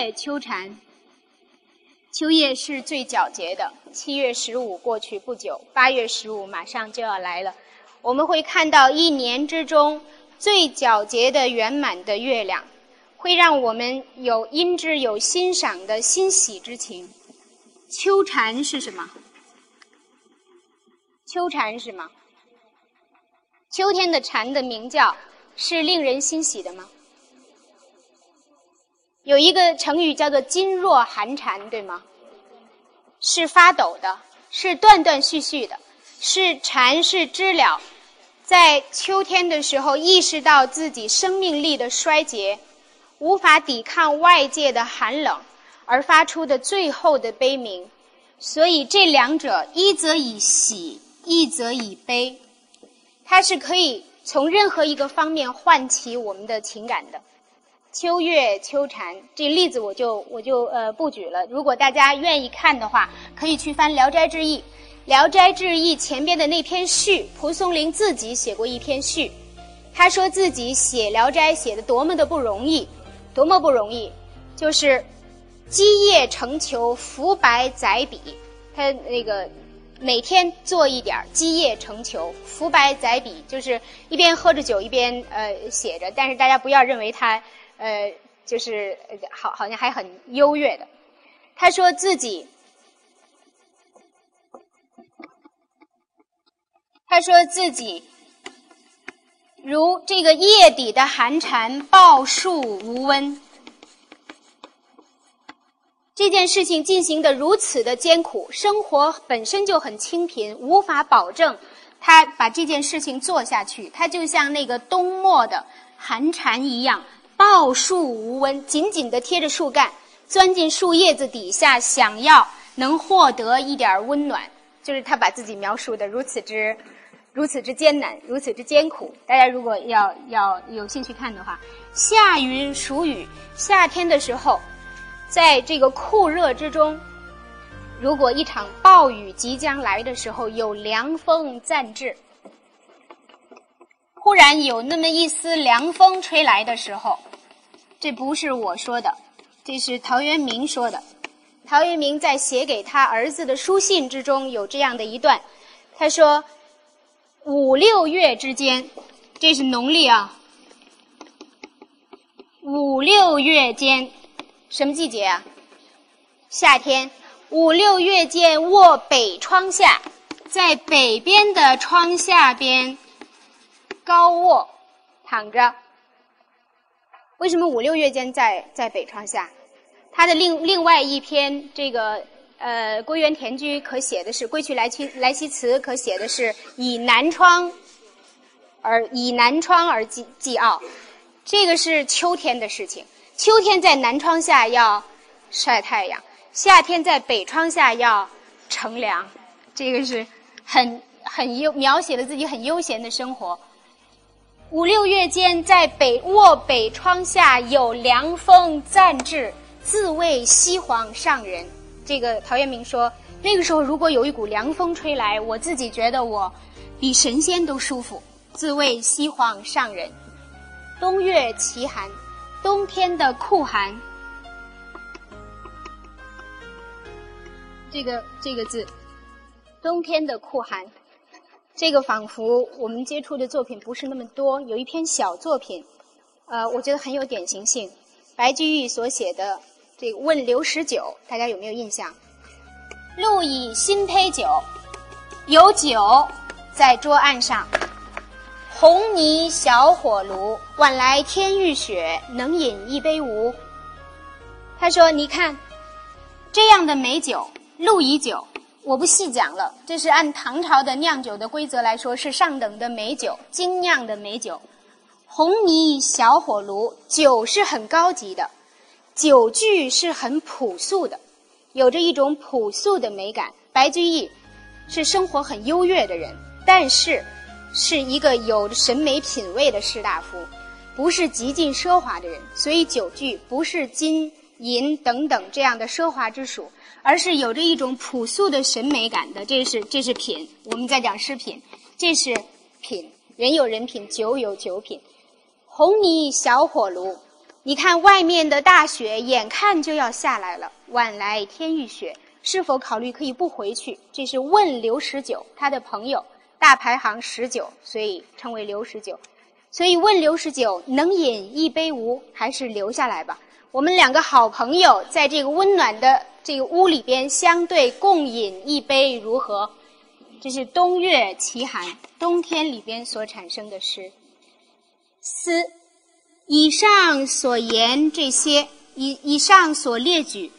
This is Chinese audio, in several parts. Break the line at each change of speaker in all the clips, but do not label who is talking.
秋月秋蝉，秋叶是最皎洁的。七月十五过去不久，八月十五马上就要来了。我们会看到一年之中最皎洁的圆满的月亮，会让我们有因之有欣赏的欣喜之情。秋蝉是什么？秋蝉是什么？秋天的蝉的鸣叫是令人欣喜的吗？有一个成语叫做“噤若寒蝉”，对吗？是发抖的，是断断续续的，是蝉是知了，在秋天的时候意识到自己生命力的衰竭，无法抵抗外界的寒冷而发出的最后的悲鸣。所以这两者一则以喜，一则以悲，它是可以从任何一个方面唤起我们的情感的。秋月秋蝉，这例子我就我就呃不举了。如果大家愿意看的话，可以去翻《聊斋志异》。《聊斋志异》前边的那篇序，蒲松龄自己写过一篇序。他说自己写《聊斋》写的多么的不容易，多么不容易，就是积业成裘，浮白载笔。他那个每天做一点积业成裘，浮白载笔，就是一边喝着酒一边呃写着。但是大家不要认为他。呃，就是好，好像还很优越的。他说自己，他说自己如这个夜底的寒蝉，抱树无温。这件事情进行的如此的艰苦，生活本身就很清贫，无法保证他把这件事情做下去。他就像那个冬末的寒蝉一样。抱树无温，紧紧地贴着树干，钻进树叶子底下，想要能获得一点温暖。就是他把自己描述的如此之，如此之艰难，如此之艰苦。大家如果要要有兴趣看的话，夏云暑雨，夏天的时候，在这个酷热之中，如果一场暴雨即将来的时候，有凉风暂至。忽然有那么一丝凉风吹来的时候。这不是我说的，这是陶渊明说的。陶渊明在写给他儿子的书信之中有这样的一段，他说：“五六月之间，这是农历啊。五六月间，什么季节啊？夏天。五六月间，卧北窗下，在北边的窗下边高卧，躺着。”为什么五六月间在在北窗下？他的另另外一篇这个呃《归园田居》可写的是《归去来兮来兮辞》，可写的是以南窗而以南窗而寄寄傲。这个是秋天的事情。秋天在南窗下要晒太阳，夏天在北窗下要乘凉。这个是很很悠描写了自己很悠闲的生活。五六月间，在北卧北窗下，有凉风暂至，自谓西皇上人。这个陶渊明说，那个时候如果有一股凉风吹来，我自己觉得我比神仙都舒服，自谓西皇上人。冬月奇寒，冬天的酷寒。这个这个字，冬天的酷寒。这个仿佛我们接触的作品不是那么多，有一篇小作品，呃，我觉得很有典型性。白居易所写的这个《问刘十九》，大家有没有印象？路以新醅酒，有酒在桌案上，红泥小火炉，晚来天欲雪，能饮一杯无？他说：“你看，这样的美酒，鹿以酒。”我不细讲了，这是按唐朝的酿酒的规则来说，是上等的美酒，精酿的美酒。红泥小火炉，酒是很高级的，酒具是很朴素的，有着一种朴素的美感。白居易是生活很优越的人，但是是一个有审美品位的士大夫，不是极尽奢华的人，所以酒具不是金银等等这样的奢华之属。而是有着一种朴素的审美感的，这是这是品。我们在讲诗品，这是品。人有人品，酒有酒品。红泥小火炉，你看外面的大雪，眼看就要下来了。晚来天欲雪，是否考虑可以不回去？这是问刘十九，他的朋友，大排行十九，所以称为刘十九。所以问刘十九，能饮一杯无？还是留下来吧。我们两个好朋友在这个温暖的这个屋里边相对共饮一杯，如何？这是《冬月奇寒》冬天里边所产生的诗。思。以上所言这些，以以上所列举，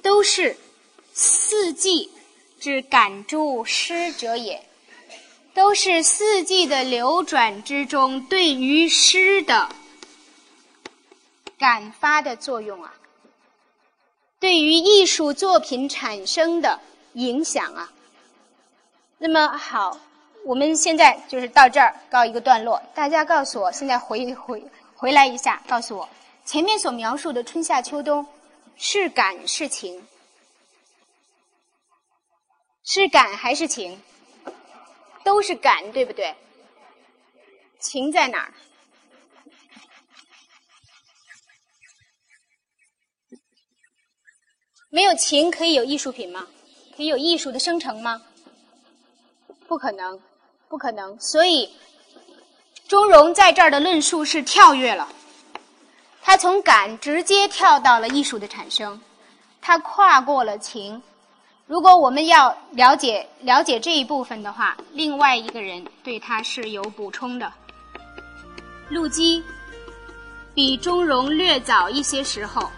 都是四季之感诸诗者也，都是四季的流转之中对于诗的感发的作用啊，对于艺术作品产生的影响啊。那么好，我们现在就是到这儿告一个段落，大家告诉我，现在回回。回来一下，告诉我，前面所描述的春夏秋冬，是感是情？是感还是情？都是感，对不对？情在哪儿？没有琴可以有艺术品吗？可以有艺术的生成吗？不可能，不可能。所以。钟嵘在这儿的论述是跳跃了，他从感直接跳到了艺术的产生，他跨过了情。如果我们要了解了解这一部分的话，另外一个人对他是有补充的。陆机比钟嵘略早一些时候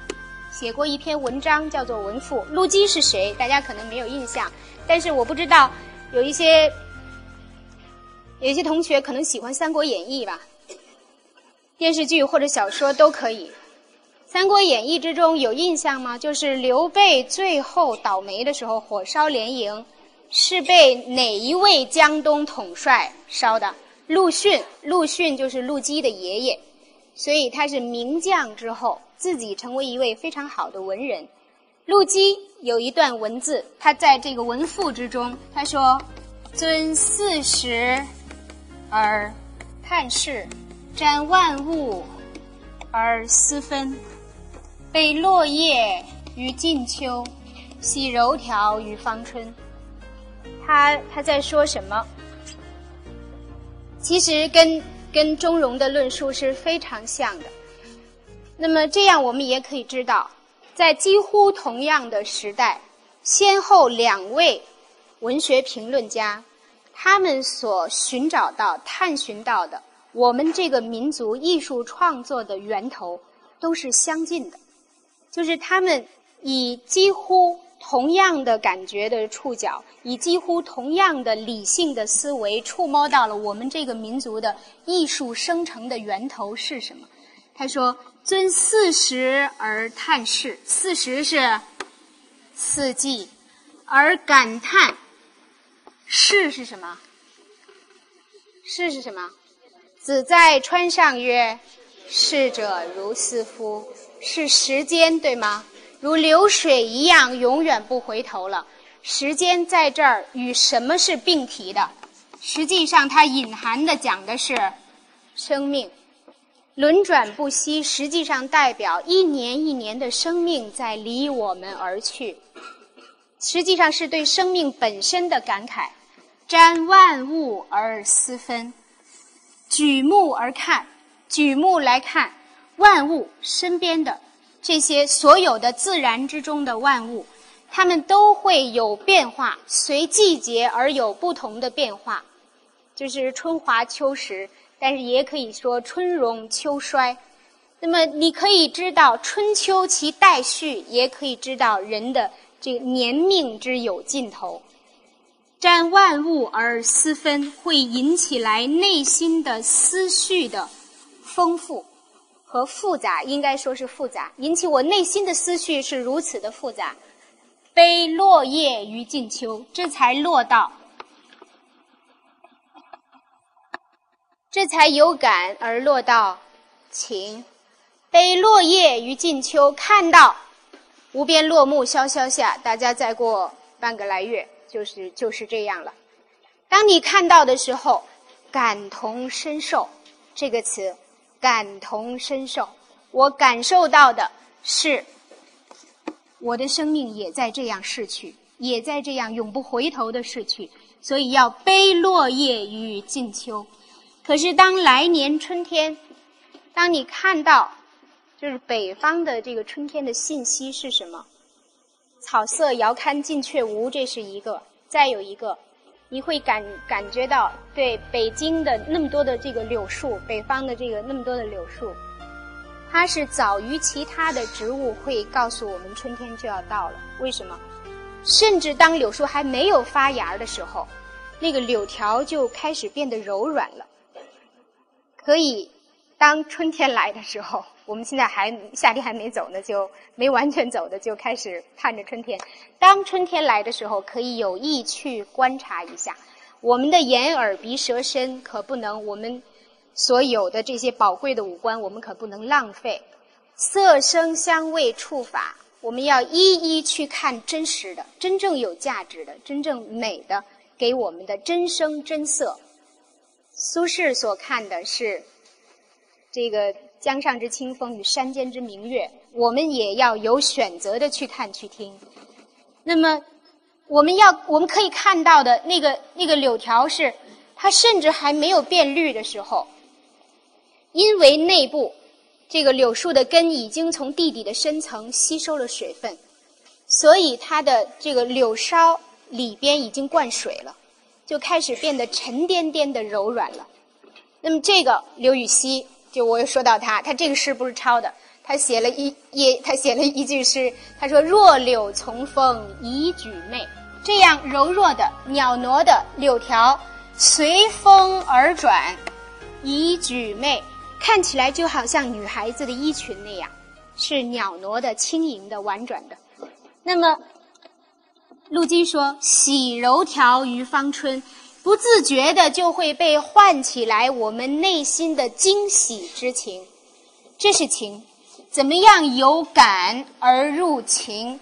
写过一篇文章，叫做《文赋》。陆机是谁？大家可能没有印象，但是我不知道有一些。有一些同学可能喜欢《三国演义》吧，电视剧或者小说都可以。《三国演义》之中有印象吗？就是刘备最后倒霉的时候，火烧连营，是被哪一位江东统帅烧的？陆逊。陆逊就是陆机的爷爷，所以他是名将之后，自己成为一位非常好的文人。陆机有一段文字，他在这个文赋之中，他说：“尊四时。”而探视，瞻万物而思分，被落叶于近秋，喜柔条于芳春。他他在说什么？其实跟跟钟嵘的论述是非常像的。那么这样我们也可以知道，在几乎同样的时代，先后两位文学评论家。他们所寻找到、探寻到的，我们这个民族艺术创作的源头，都是相近的，就是他们以几乎同样的感觉的触角，以几乎同样的理性的思维，触摸到了我们这个民族的艺术生成的源头是什么。他说：“尊四时而叹世，四时是四季，而感叹。”是是什么？是是什么？子在川上曰：“逝者如斯夫。”是时间对吗？如流水一样，永远不回头了。时间在这儿与什么是并提的？实际上，它隐含的讲的是生命轮转不息。实际上，代表一年一年的生命在离我们而去。实际上，是对生命本身的感慨。瞻万物而思分，举目而看，举目来看万物身边的这些所有的自然之中的万物，它们都会有变化，随季节而有不同的变化，就是春华秋实，但是也可以说春荣秋衰。那么你可以知道春秋其代序，也可以知道人的这个年命之有尽头。占万物而思分，会引起来内心的思绪的丰富和复杂，应该说是复杂。引起我内心的思绪是如此的复杂。悲落叶于近秋，这才落到，这才有感而落到情。悲落叶于静秋，看到无边落木萧萧下，大家再过半个来月。就是就是这样了。当你看到的时候，感同身受这个词，感同身受，我感受到的是，我的生命也在这样逝去，也在这样永不回头的逝去，所以要悲落叶于静秋。可是当来年春天，当你看到，就是北方的这个春天的信息是什么？草色遥看近却无，这是一个；再有一个，你会感感觉到，对北京的那么多的这个柳树，北方的这个那么多的柳树。它是早于其他的植物会告诉我们春天就要到了。为什么？甚至当柳树还没有发芽的时候，那个柳条就开始变得柔软了。所以，当春天来的时候，我们现在还夏天还没走呢，就没完全走的就开始盼着春天。当春天来的时候，可以有意去观察一下，我们的眼、耳、鼻、舌、身可不能我们。所有的这些宝贵的五官，我们可不能浪费。色、声、香味、触、法，我们要一一去看真实的、真正有价值的、真正美的，给我们的真声真色。苏轼所看的是这个江上之清风与山间之明月，我们也要有选择的去看去听。那么，我们要我们可以看到的那个那个柳条是，它甚至还没有变绿的时候。因为内部这个柳树的根已经从地底的深层吸收了水分，所以它的这个柳梢里边已经灌水了，就开始变得沉甸甸的柔软了。那么这个刘禹锡，就我又说到他，他这个诗不是抄的，他写了一也他写了一句诗，他说：“弱柳从风已举媚。”这样柔弱的袅娜的柳条随风而转，已举媚。看起来就好像女孩子的衣裙那样，是袅娜的、轻盈的、婉转的。那么，陆机说：“喜柔条于芳春，不自觉的就会被唤起来我们内心的惊喜之情。这是情，怎么样由感而入情？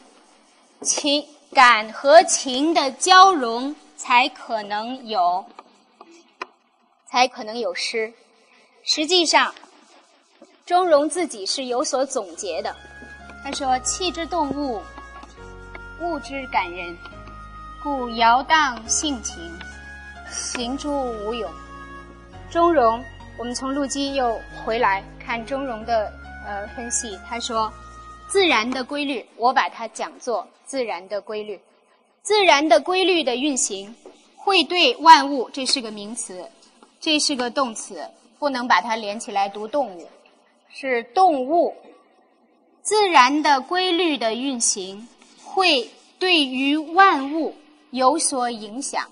情感和情的交融，才可能有，才可能有诗。”实际上，钟嵘自己是有所总结的。他说：“气之动物，物之感人，故摇荡性情，行诸无勇。”钟嵘，我们从陆机又回来看钟嵘的呃分析。他说：“自然的规律，我把它讲作自然的规律。自然的规律的运行，会对万物，这是个名词，这是个动词。”不能把它连起来读动物，是动物自然的规律的运行，会对于万物有所影响，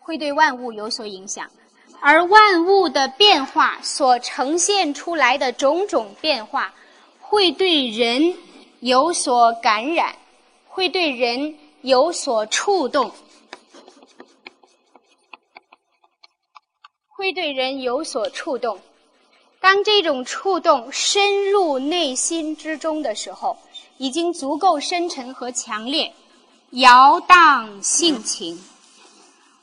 会对万物有所影响，而万物的变化所呈现出来的种种变化，会对人有所感染，会对人有所触动。会对人有所触动，当这种触动深入内心之中的时候，已经足够深沉和强烈，摇荡性情，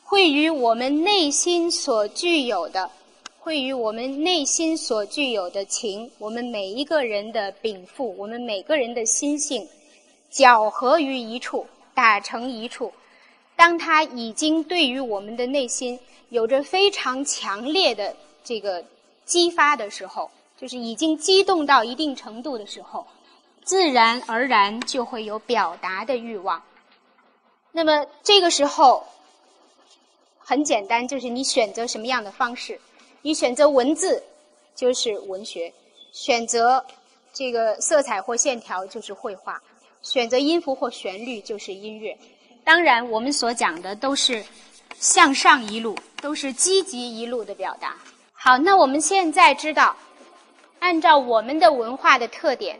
会与我们内心所具有的，会与我们内心所具有的情，我们每一个人的禀赋，我们每个人的心性，搅合于一处，打成一处。当它已经对于我们的内心。有着非常强烈的这个激发的时候，就是已经激动到一定程度的时候，自然而然就会有表达的欲望。那么这个时候很简单，就是你选择什么样的方式，你选择文字就是文学，选择这个色彩或线条就是绘画，选择音符或旋律就是音乐。当然，我们所讲的都是。向上一路都是积极一路的表达。好，那我们现在知道，按照我们的文化的特点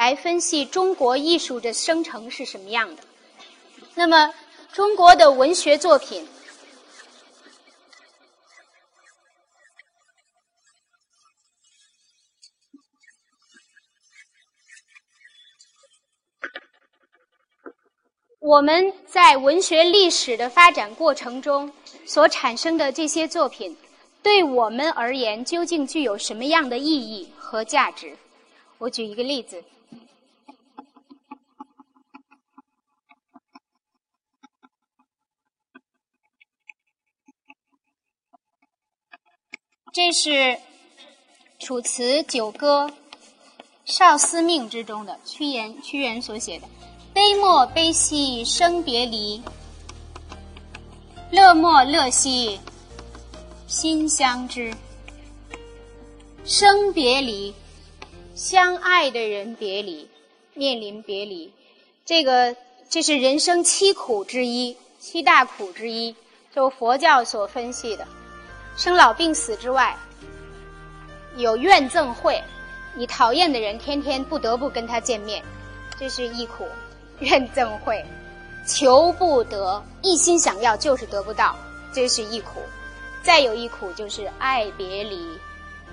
来分析中国艺术的生成是什么样的。那么，中国的文学作品。我们在文学历史的发展过程中所产生的这些作品，对我们而言究竟具有什么样的意义和价值？我举一个例子。这是《楚辞·九歌·少司命》之中的屈原，屈原所写的：“悲莫悲兮生别离，乐莫乐兮心相知。”生别离，相爱的人别离，面临别离，这个这是人生七苦之一，七大苦之一，就佛教所分析的。生老病死之外，有怨憎会，你讨厌的人天天不得不跟他见面，这是一苦；怨憎会，求不得，一心想要就是得不到，这是一苦；再有一苦就是爱别离，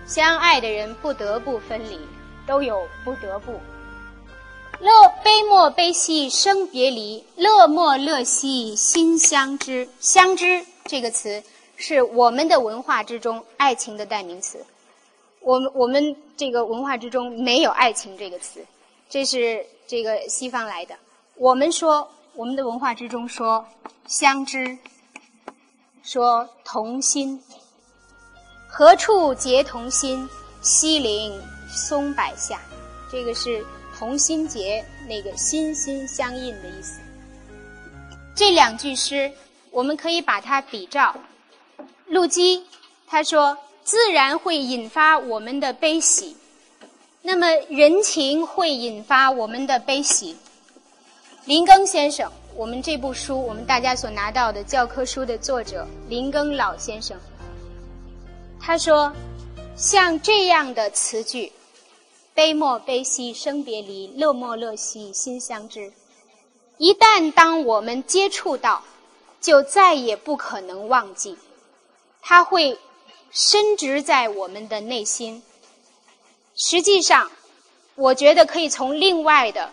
相爱的人不得不分离，都有不得不。乐悲莫悲兮生别离，乐莫乐兮心相知。相知这个词。是我们的文化之中爱情的代名词。我们我们这个文化之中没有爱情这个词，这是这个西方来的。我们说我们的文化之中说相知，说同心。何处结同心？西陵松柏下。这个是同心结，那个心心相印的意思。这两句诗，我们可以把它比照。陆机他说：“自然会引发我们的悲喜，那么人情会引发我们的悲喜。”林庚先生，我们这部书，我们大家所拿到的教科书的作者林庚老先生，他说：“像这样的词句，悲莫悲兮生别离，乐莫乐兮心相知。一旦当我们接触到，就再也不可能忘记。”它会深植在我们的内心。实际上，我觉得可以从另外的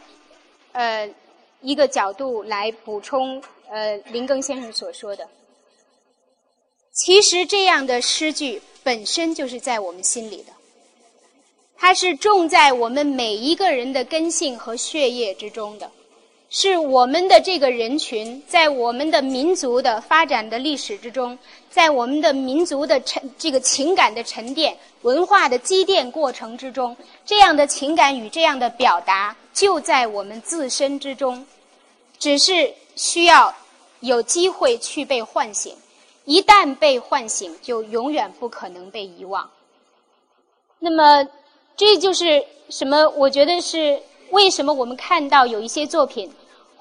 呃一个角度来补充呃林庚先生所说的。其实这样的诗句本身就是在我们心里的，它是种在我们每一个人的根性和血液之中的。是我们的这个人群，在我们的民族的发展的历史之中，在我们的民族的沉这个情感的沉淀、文化的积淀过程之中，这样的情感与这样的表达就在我们自身之中，只是需要有机会去被唤醒。一旦被唤醒，就永远不可能被遗忘。那么，这就是什么？我觉得是为什么我们看到有一些作品。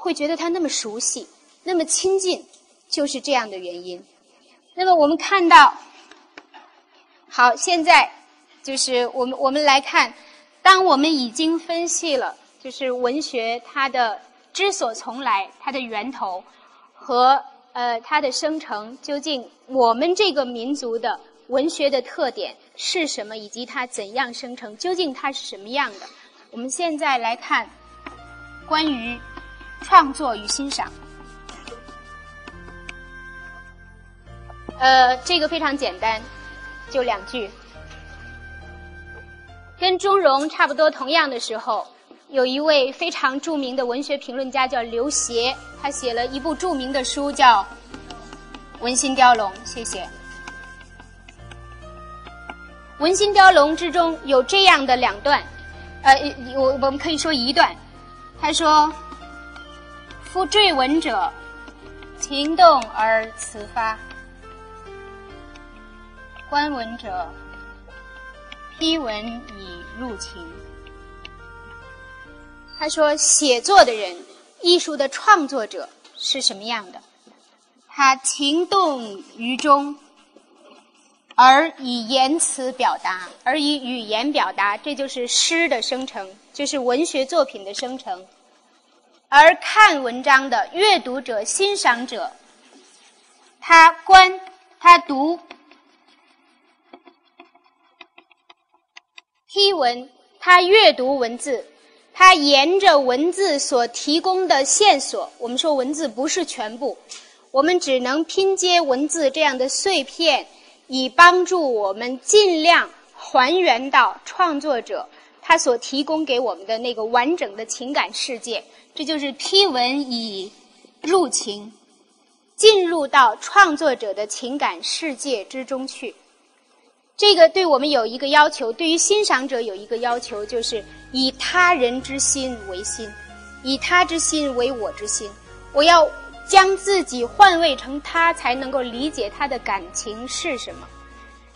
会觉得他那么熟悉，那么亲近，就是这样的原因。那么我们看到，好，现在就是我们我们来看，当我们已经分析了，就是文学它的之所从来，它的源头和呃它的生成，究竟我们这个民族的文学的特点是什么，以及它怎样生成，究竟它是什么样的？我们现在来看关于。创作与欣赏，呃，这个非常简单，就两句。跟钟嵘差不多同样的时候，有一位非常著名的文学评论家叫刘勰，他写了一部著名的书叫《文心雕龙》。谢谢。《文心雕龙》之中有这样的两段，呃，我我们可以说一段，他说。夫坠文者，情动而辞发；观文者，批文以入情。他说，写作的人，艺术的创作者是什么样的？他情动于中，而以言辞表达，而以语言表达，这就是诗的生成，就是文学作品的生成。而看文章的阅读者、欣赏者，他观、他读、批文，他阅读文字，他沿着文字所提供的线索，我们说文字不是全部，我们只能拼接文字这样的碎片，以帮助我们尽量还原到创作者它所提供给我们的那个完整的情感世界。这就是批文以入情，进入到创作者的情感世界之中去。这个对我们有一个要求，对于欣赏者有一个要求，就是以他人之心为心，以他之心为我之心。我要将自己换位成他，才能够理解他的感情是什么。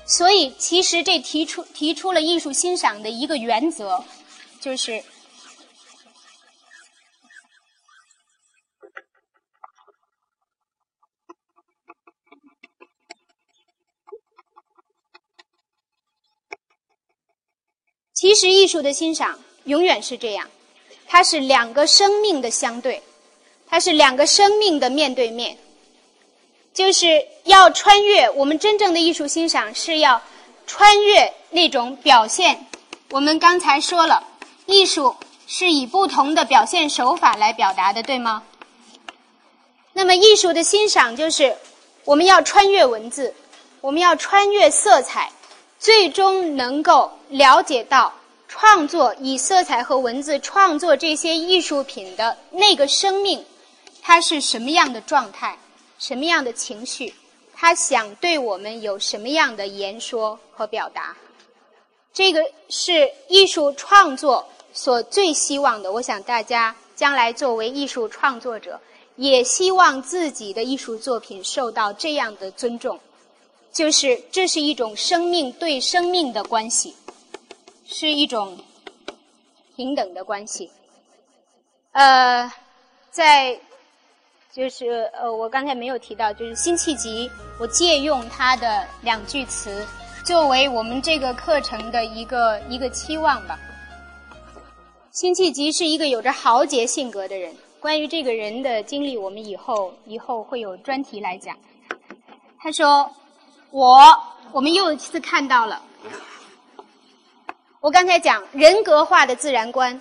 所以，其实这提出提出了艺术欣赏的一个原则，就是。其实，艺术的欣赏永远是这样，它是两个生命的相对，它是两个生命的面对面。就是要穿越我们真正的艺术欣赏，是要穿越那种表现。我们刚才说了，艺术是以不同的表现手法来表达的，对吗？那么，艺术的欣赏就是我们要穿越文字，我们要穿越色彩。最终能够了解到创作以色彩和文字创作这些艺术品的那个生命，它是什么样的状态，什么样的情绪，他想对我们有什么样的言说和表达，这个是艺术创作所最希望的。我想大家将来作为艺术创作者，也希望自己的艺术作品受到这样的尊重。就是这是一种生命对生命的关系，是一种平等的关系。呃，在就是呃，我刚才没有提到，就是辛弃疾，我借用他的两句词作为我们这个课程的一个一个期望吧。辛弃疾是一个有着豪杰性格的人，关于这个人的经历，我们以后以后会有专题来讲。他说。我，我们又一次看到了。我刚才讲人格化的自然观，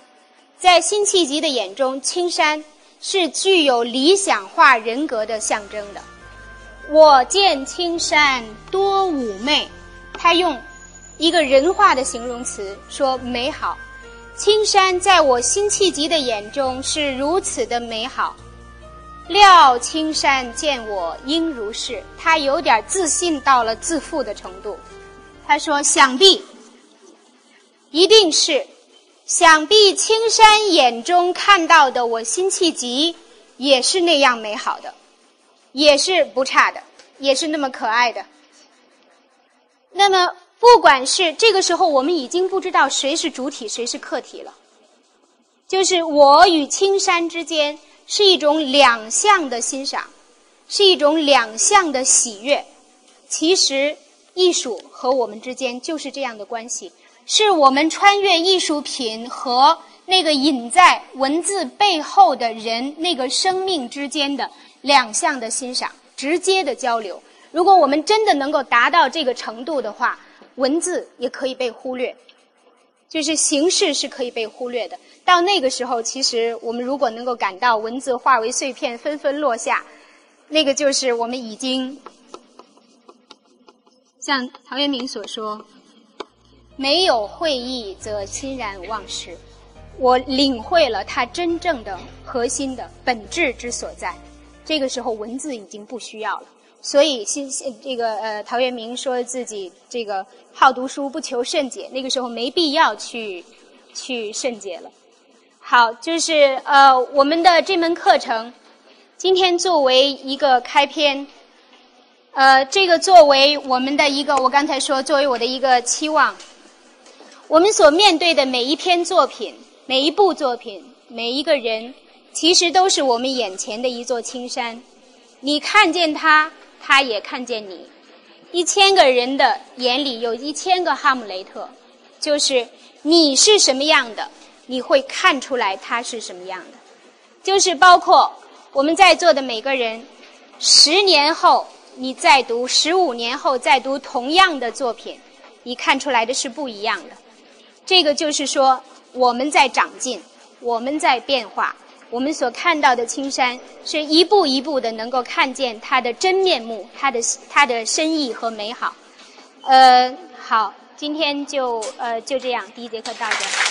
在辛弃疾的眼中，青山是具有理想化人格的象征的。我见青山多妩媚，他用一个人化的形容词说美好。青山在我辛弃疾的眼中是如此的美好。料青山见我应如是，他有点自信到了自负的程度。他说：“想必一定是，想必青山眼中看到的我辛弃疾也是那样美好的，也是不差的，也是那么可爱的。那么，不管是这个时候，我们已经不知道谁是主体，谁是客体了，就是我与青山之间。”是一种两相的欣赏，是一种两相的喜悦。其实，艺术和我们之间就是这样的关系，是我们穿越艺术品和那个隐在文字背后的人那个生命之间的两项的欣赏，直接的交流。如果我们真的能够达到这个程度的话，文字也可以被忽略。就是形式是可以被忽略的。到那个时候，其实我们如果能够感到文字化为碎片纷纷落下，那个就是我们已经像陶渊明所说：“没有会意，则欣然忘食。”我领会了它真正的核心的本质之所在。这个时候，文字已经不需要了。所以，新这个呃，陶渊明说自己这个好读书，不求甚解。那个时候没必要去去甚解了。好，就是呃，我们的这门课程，今天作为一个开篇，呃，这个作为我们的一个，我刚才说作为我的一个期望，我们所面对的每一篇作品、每一部作品、每一个人，其实都是我们眼前的一座青山。你看见他。他也看见你，一千个人的眼里有一千个哈姆雷特，就是你是什么样的，你会看出来他是什么样的，就是包括我们在座的每个人，十年后你再读，十五年后再读同样的作品，你看出来的是不一样的。这个就是说我们在长进，我们在变化。我们所看到的青山，是一步一步的能够看见它的真面目，它的它的深意和美好。呃，好，今天就呃就这样，第一节课到这。